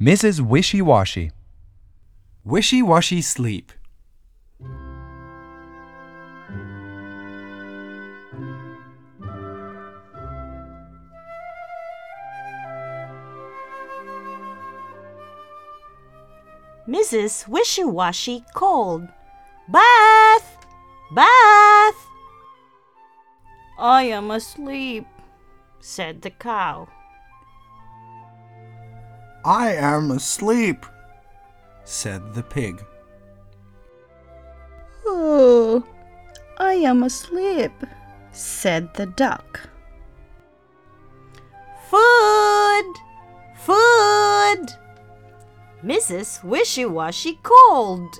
Mrs. Wishy Washy. Wishy Washy Sleep. Mrs. Wishy Washy called, Bath! Bath! I am asleep, said the cow. I am asleep, said the pig. Oh, I am asleep, said the duck. Food! Food! Mrs. Wishy Washy called.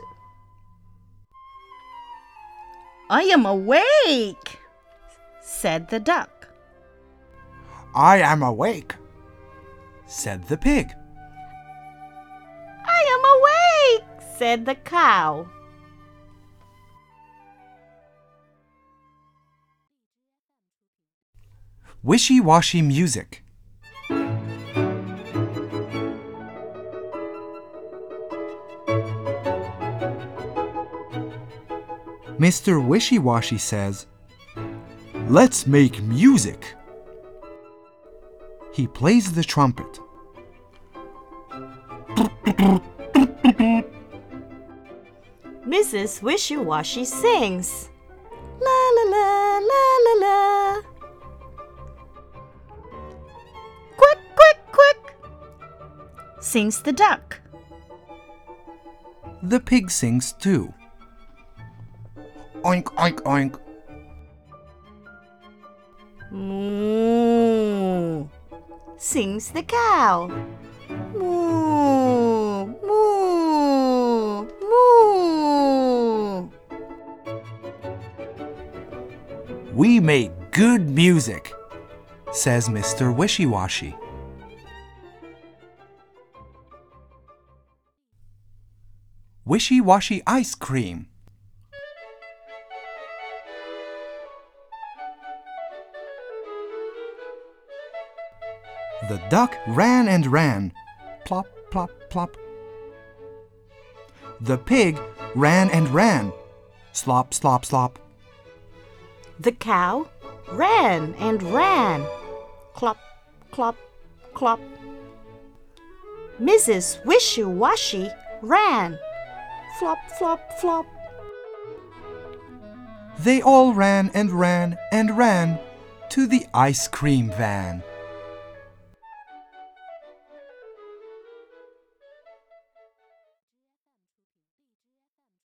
I am awake, said the duck. I am awake, said the pig. Said the cow. Wishy Washy Music. Mr. Wishy Washy says, Let's make music. He plays the trumpet. Mrs. Wishy Washy sings. La la la la la la. Quick, quick, quick, sings the duck. The pig sings too. Oink, oink, oink. Moo, sings the cow. Moo, We make good music, says Mr. Wishy Washy. Wishy Washy Ice Cream. The duck ran and ran. Plop, plop, plop. The pig ran and ran. Slop, slop, slop. The cow ran and ran. Clop, clop, clop. Mrs. Wishy Washy ran. Flop, flop, flop. They all ran and ran and ran to the ice cream van.